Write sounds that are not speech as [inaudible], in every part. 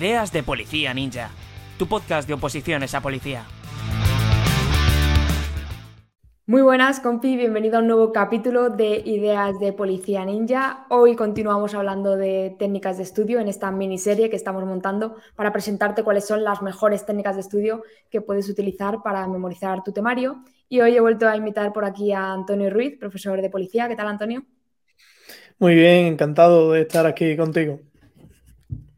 Ideas de Policía Ninja, tu podcast de oposiciones a policía. Muy buenas, compi, bienvenido a un nuevo capítulo de Ideas de Policía Ninja. Hoy continuamos hablando de técnicas de estudio en esta miniserie que estamos montando para presentarte cuáles son las mejores técnicas de estudio que puedes utilizar para memorizar tu temario. Y hoy he vuelto a invitar por aquí a Antonio Ruiz, profesor de policía. ¿Qué tal, Antonio? Muy bien, encantado de estar aquí contigo.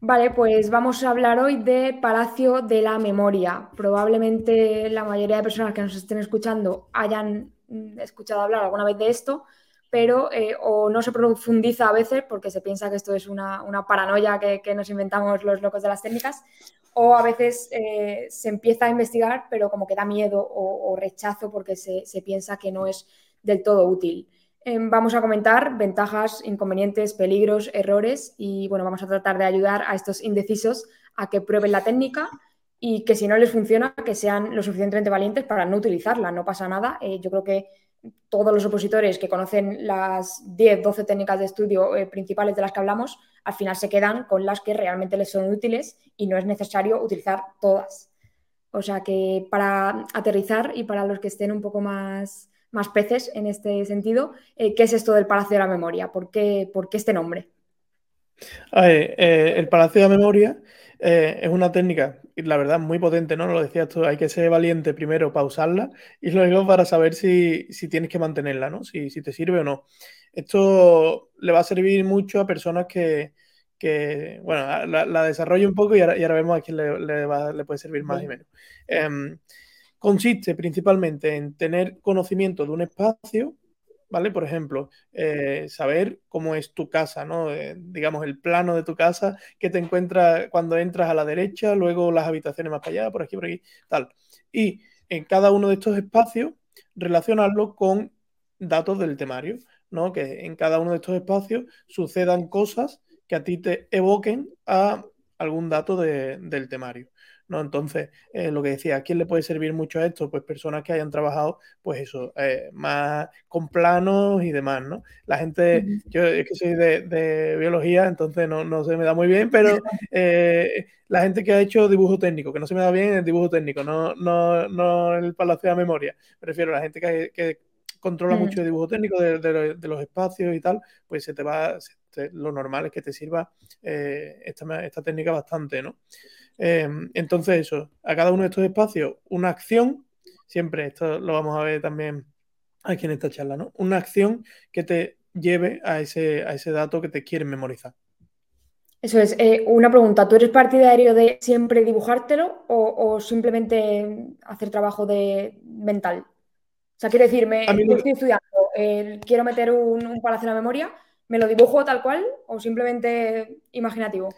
Vale, pues vamos a hablar hoy de Palacio de la Memoria. Probablemente la mayoría de personas que nos estén escuchando hayan mm, escuchado hablar alguna vez de esto, pero eh, o no se profundiza a veces porque se piensa que esto es una, paranoia que, nos inventamos los locos de las técnicas, o a veces eh, se empieza a investigar, pero como que da miedo o, rechazo porque se, se piensa que no es del todo útil. Em, vamos a comentar ventajas, inconvenientes, peligros, errores y bueno, vamos a tratar de ayudar a estos indecisos a que prueben la técnica y que si no les funciona, que sean lo suficientemente valientes para no utilizarla. No pasa nada. Eh, yo creo que todos los opositores que conocen las 10, 12 técnicas de estudio eh, principales de las que hablamos, al final se quedan con las que realmente les son útiles y no es necesario utilizar todas. O sea que para aterrizar y para los que estén un poco más más peces en este sentido. Eh, ¿Qué es esto del Palacio de la Memoria? ¿Por qué, este nombre? Eh, el Palacio de la Memoria eh, es una técnica, la verdad, muy potente, ¿no? Lo decías tú, hay que ser valiente primero para usarla y luego para saber si, tienes que mantenerla, ¿no? Si, te sirve o no. Esto le va a servir mucho a personas que, bueno, la, desarrollo un poco y ahora, vemos a quién le, puede servir más y menos. Consiste principalmente en tener conocimiento de un espacio, ¿vale? Por ejemplo, eh, saber cómo es tu casa, ¿no? Eh, digamos, el plano de tu casa, que te encuentras cuando entras a la derecha, luego las habitaciones más allá, por aquí, por aquí, tal. Y en cada uno de estos espacios, relacionarlo con datos del temario, ¿no? Que en cada uno de estos espacios sucedan cosas que a ti te evoquen a algún dato del temario. ¿No? Entonces, eh, lo que decía, ¿a quién le puede servir mucho esto? Pues personas que hayan trabajado, pues eso, eh, más con planos y demás, ¿no? La gente, yo es que soy de, biología, entonces no, se me da muy bien, pero [laughs] eh, la gente que ha hecho dibujo técnico, que no se me da bien el dibujo técnico, no, no, no el palacio de la memoria, prefiero la gente que, controla mucho el dibujo técnico de, los espacios y tal, pues se te va, lo normal es que te sirva esta, esta técnica bastante, ¿no? Em, entonces, eso, a cada uno de estos espacios, una acción, siempre esto lo vamos a ver también aquí en esta charla, ¿no? Una acción que te lleve a ese, a ese dato que te quieren memorizar. Eso es. Eh, una pregunta, ¿tú eres partidario de siempre dibujártelo o, simplemente hacer trabajo de mental? O sea, quiero decirme, yo estoy estudiando, quiero meter un, un palacio en la memoria, ¿me lo dibujo tal cual o simplemente imaginativo?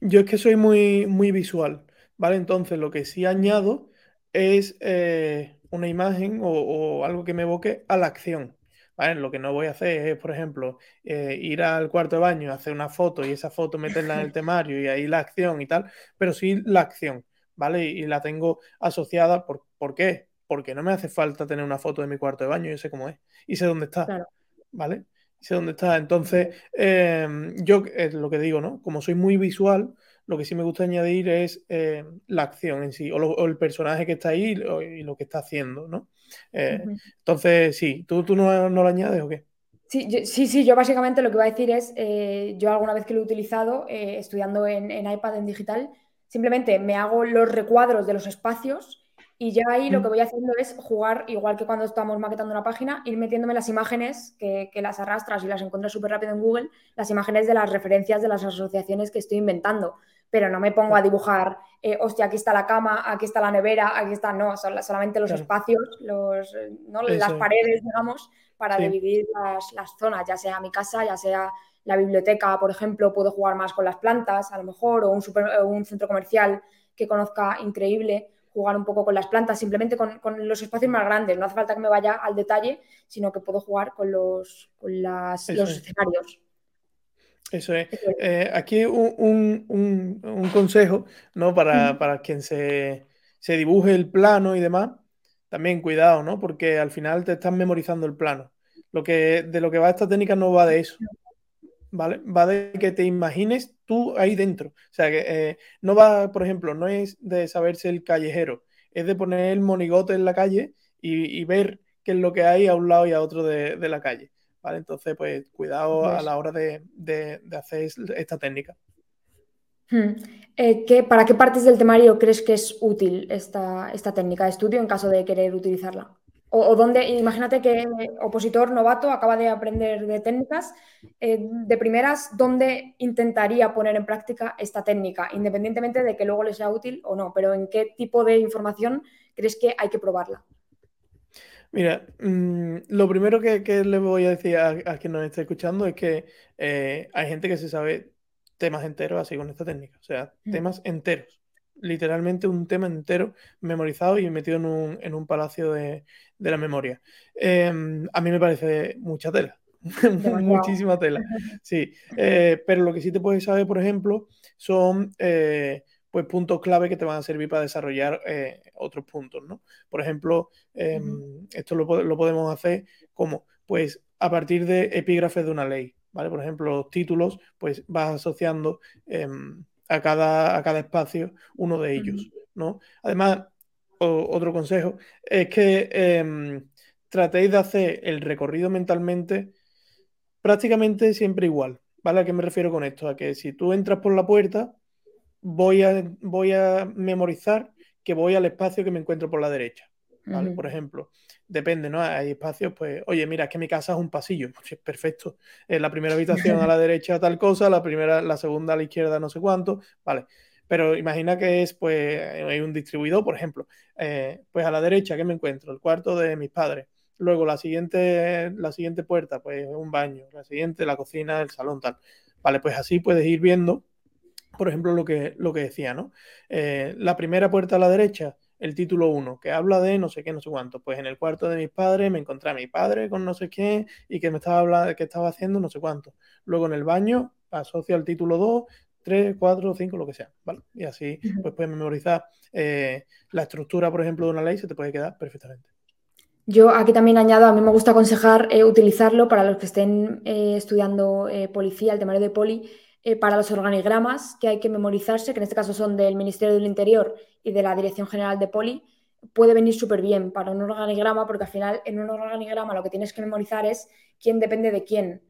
Yo es que soy muy, muy visual, ¿vale? Entonces lo que sí añado es eh, una imagen o, algo que me evoque a la acción. ¿vale? Lo que no voy a hacer es, por ejemplo, eh, ir al cuarto de baño, hacer una foto y esa foto meterla en el [laughs] temario y ahí la acción y tal, pero sí la acción, ¿vale? Y, la tengo asociada, ¿por, ¿por qué? Porque no me hace falta tener una foto de mi cuarto de baño, yo sé cómo es y sé dónde está, ¿vale? Sé dónde está. Entonces, em, yo es lo que digo, ¿no? Como soy muy visual, lo que sí me gusta añadir es eh, la acción en sí, o, el personaje que está ahí y lo que está haciendo, ¿no? Eh, entonces, sí, ¿tú, tú no, lo añades o qué? Sí, sí, sí, yo básicamente lo que voy a decir es, eh, yo alguna vez que lo he utilizado estudiando en, en iPad en digital, simplemente me hago los recuadros de los espacios y ya ahí lo que voy haciendo es jugar, igual que cuando estamos maquetando una página, ir metiéndome las imágenes que, las arrastras y las encuentras súper rápido en Google, las imágenes de las referencias de las asociaciones que estoy inventando. Pero no me pongo a dibujar, eh, hostia, aquí está la cama, aquí está la nevera, aquí está, no, son solamente los espacios, los, las paredes, digamos, para dividir las, las zonas, ya sea mi casa, ya sea la biblioteca, por ejemplo, puedo jugar más con las plantas, a lo mejor, o un, super, un centro comercial que conozca increíble jugar un poco con las plantas, simplemente con, los espacios más grandes. No hace falta que me vaya al detalle, sino que puedo jugar con los, los escenarios. Eso es. Eh, aquí un, consejo ¿no? para, quien se, dibuje el plano y demás. También cuidado, ¿no? Porque al final te están memorizando el plano. Lo que, de lo que va esta técnica no va de eso. ¿Vale? Va de que te imagines tú ahí dentro. O sea, que eh, no va, por ejemplo, no es de saberse el callejero, es de poner el monigote en la calle y, ver qué es lo que hay a un lado y a otro de, la calle, ¿vale? Entonces, pues cuidado a la hora de, hacer esta técnica. Hmm. Eh, ¿Para qué partes del temario crees que es útil esta, esta técnica de estudio en caso de querer utilizarla? O, donde, imagínate que opositor novato acaba de aprender de técnicas, eh, de primeras, ¿dónde intentaría poner en práctica esta técnica? Independientemente de que luego le sea útil o no, pero ¿en qué tipo de información crees que hay que probarla? Mira, mm, lo primero que, le voy a decir a, quien nos esté escuchando es que eh, hay gente que se sabe temas enteros así con esta técnica, o sea, mm. temas enteros literalmente un tema entero memorizado y metido en un, palacio de, la memoria. Em, a mí me parece mucha tela, [laughs] muchísima tela. [laughs] Sí, eh, pero lo que sí te puedes saber, por ejemplo, son eh, pues puntos clave que te van a servir para desarrollar eh, otros puntos, ¿no? Por ejemplo, em, esto lo, podemos hacer como, pues, a partir de epígrafes de una ley, ¿vale? Por ejemplo, los títulos, pues vas asociando em, a cada, a cada espacio uno de ellos, ¿no? Además, otro consejo es que em, tratéis de hacer el recorrido mentalmente prácticamente siempre igual, ¿vale? ¿A qué me refiero con esto? A que si tú entras por la puerta, voy a, voy a memorizar que voy al espacio que me encuentro por la derecha, ¿vale? Por ejemplo, depende, ¿no? Hay espacios, pues, oye, mira, es que mi casa es un pasillo, [laughs] pues, perfecto. Eh, la primera habitación a la derecha tal cosa, la primera, la segunda a la izquierda no sé cuánto, vale. Pero imagina que es, pues, hay un distribuidor, por ejemplo, eh, pues a la derecha, ¿qué me encuentro? El cuarto de mis padres. Luego la siguiente, la siguiente puerta, pues un baño. La siguiente, la cocina, el salón, tal. Vale, pues así puedes ir viendo, por ejemplo, lo que, lo que decía, ¿no? Eh, la primera puerta a la derecha, el título 1, que habla de no sé qué, no sé cuánto. Pues en el cuarto de mis padres me encontré a mi padre con no sé qué y que me estaba hablando, que estaba haciendo no sé cuánto. Luego en el baño asocia el título 2, 3, 4, 5, lo que sea, ¿vale? Y así pues puedes memorizar eh, la estructura, por ejemplo, de una ley, se te puede quedar perfectamente. Yo aquí también añado, a mí me gusta aconsejar eh, utilizarlo para los que estén eh, estudiando policía, el temario de poli, eh, para los organigramas que hay que memorizarse, que en este caso son del Ministerio del Interior y de la Dirección General de Poli, puede venir súper bien para un organigrama, porque al final en un organigrama lo que tienes que memorizar es quién depende de quién.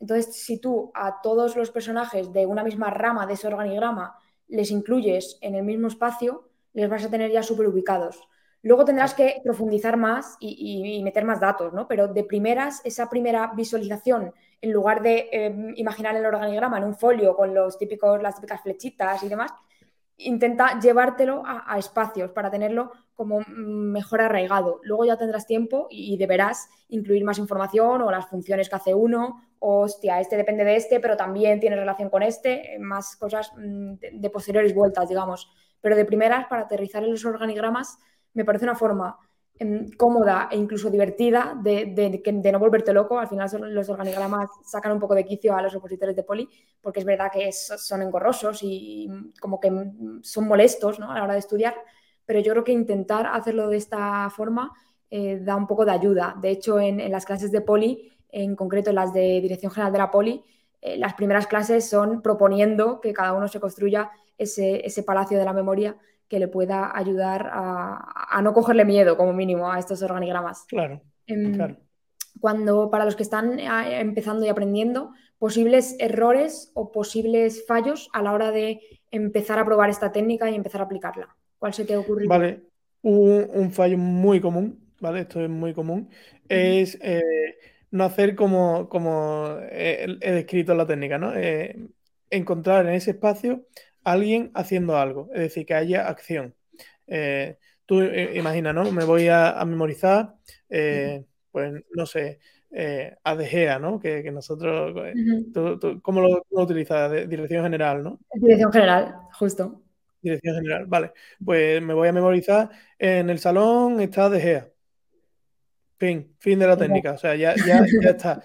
Entonces, si tú a todos los personajes de una misma rama de ese organigrama les incluyes en el mismo espacio, les vas a tener ya súper ubicados. Luego tendrás que profundizar más y, meter más datos, ¿no? Pero de primeras, esa primera visualización, en lugar de em, imaginar el organigrama en un folio con los típicos, las típicas flechitas y demás, intenta llevártelo a, espacios para tenerlo como mejor arraigado. Luego ya tendrás tiempo y, deberás incluir más información o las funciones que hace uno, o hostia, este depende de este, pero también tiene relación con este, más cosas mm, de, de posteriores vueltas, digamos. Pero de primeras, para aterrizar en los organigramas, me parece una forma em, cómoda e incluso divertida de, no volverte loco. Al final los organigramas sacan un poco de quicio a los opositores de poli, porque es verdad que son engorrosos y, como que son molestos a la hora de estudiar, pero yo creo que intentar hacerlo de esta forma eh, da un poco de ayuda. De hecho, en, las clases de poli, en concreto en las de Dirección General de la Poli, eh, las primeras clases son proponiendo que cada uno se construya ese, ese palacio de la memoria que le pueda ayudar a, no cogerle miedo, como mínimo, a estos organigramas. Claro, em, claro. Cuando para los que están eh, empezando y aprendiendo, posibles errores o posibles fallos a la hora de empezar a probar esta técnica y empezar a aplicarla. ¿Cuál se te ocurre? Vale, un, fallo muy común, ¿vale? Esto es muy común, es eh, no hacer como, como he, descrito en la técnica, ¿no? Eh, encontrar en ese espacio alguien haciendo algo, es decir, que haya acción. Eh, tú eh, imagina, ¿no? Me voy a, memorizar, eh, pues no sé, a De ¿no? Que, nosotros, ¿cómo lo, utilizas? Dirección general, ¿no? Dirección general, justo. Dirección general, vale. Pues me voy a memorizar, en el salón está De Gea. Fin, fin de la técnica, o sea, ya, ya, ya [laughs] está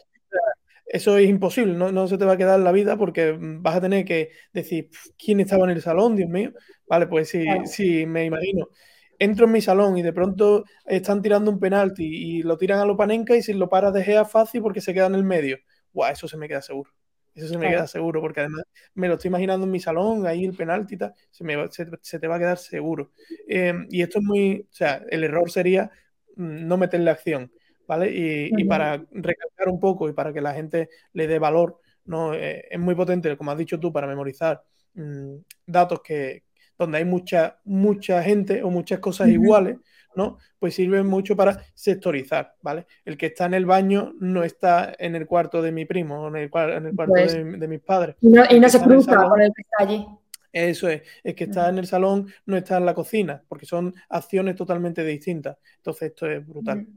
eso es imposible, no, se te va a quedar en la vida porque vas a tener que decir, ¿quién estaba en el salón? Dios mío. Vale, pues sí, sí, me imagino. Entro en mi salón y de pronto están tirando un penalti y lo tiran a lo panenca y si lo paras de Gea fácil porque se queda en el medio. Guau, eso se me queda seguro. Eso se me queda seguro, porque además me lo estoy imaginando en mi salón, ahí el penalti y tal, se, me, se, te va a quedar seguro. Em, y esto es muy, o sea, el error sería mm, no meterle acción, ¿vale? Y, para recalcar un poco y para que la gente le dé valor, ¿no? Eh, es muy potente, como has dicho tú, para memorizar mm, datos que, donde hay mucha, mucha gente o muchas cosas iguales, ¿no? Pues sirven mucho para sectorizar, ¿vale? El que está en el baño no está en el cuarto de mi primo o en el, en el cuarto pues de, mis padres. Y no, se cruza con el que está allí. Eso es, es que está en el salón, no está en la cocina, porque son acciones totalmente distintas. Entonces, esto es brutal.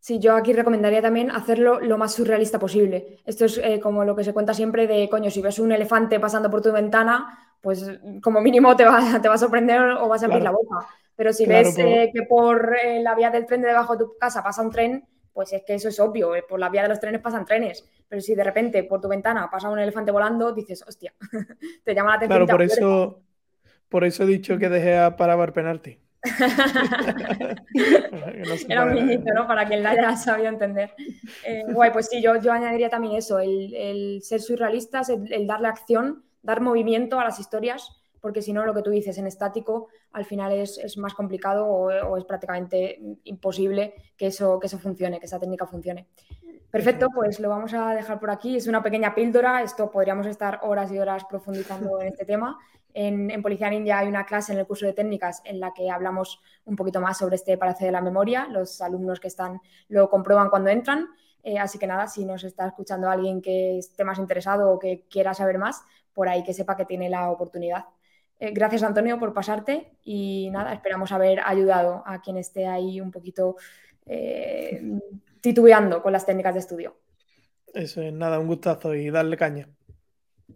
Sí, yo aquí recomendaría también hacerlo lo más surrealista posible. Esto es eh, como lo que se cuenta siempre de, coño, si ves un elefante pasando por tu ventana, pues como mínimo te va, [laughs] te va a sorprender o vas a abrir la boca. Pero si ves eh, que por eh, la vía del tren de debajo de tu casa pasa un tren, pues es que eso es obvio, por la vía de los trenes pasan trenes. Pero si de repente por tu ventana pasa un elefante volando, dices, hostia, [laughs] te llama la atención. Claro, por eso, por eso he dicho que dejé a Parabar penalti. [laughs] Era un niñito, ¿no? Para quien la haya sabido entender. [laughs] guay, pues sí, yo, yo añadiría también eso, el, ser surrealistas, el darle acción, dar movimiento a las historias porque si no, lo que tú dices en estático, al final es, más complicado o, es prácticamente imposible que eso, que eso funcione, que esa técnica funcione. Perfecto, pues lo vamos a dejar por aquí. Es una pequeña píldora, esto podríamos estar horas y horas profundizando en este tema. En, en, Policía Ninja hay una clase en el curso de técnicas en la que hablamos un poquito más sobre este palacio de la memoria. Los alumnos que están lo comprueban cuando entran. Eh, así que nada, si nos está escuchando alguien que esté más interesado o que quiera saber más, por ahí que sepa que tiene la oportunidad. Eh, gracias, Antonio, por pasarte y nada, esperamos haber ayudado a quien esté ahí un poquito eh, titubeando con las técnicas de estudio. Eso es, nada, un gustazo y darle caña.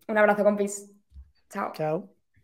Un abrazo, compis. Chao. Chao.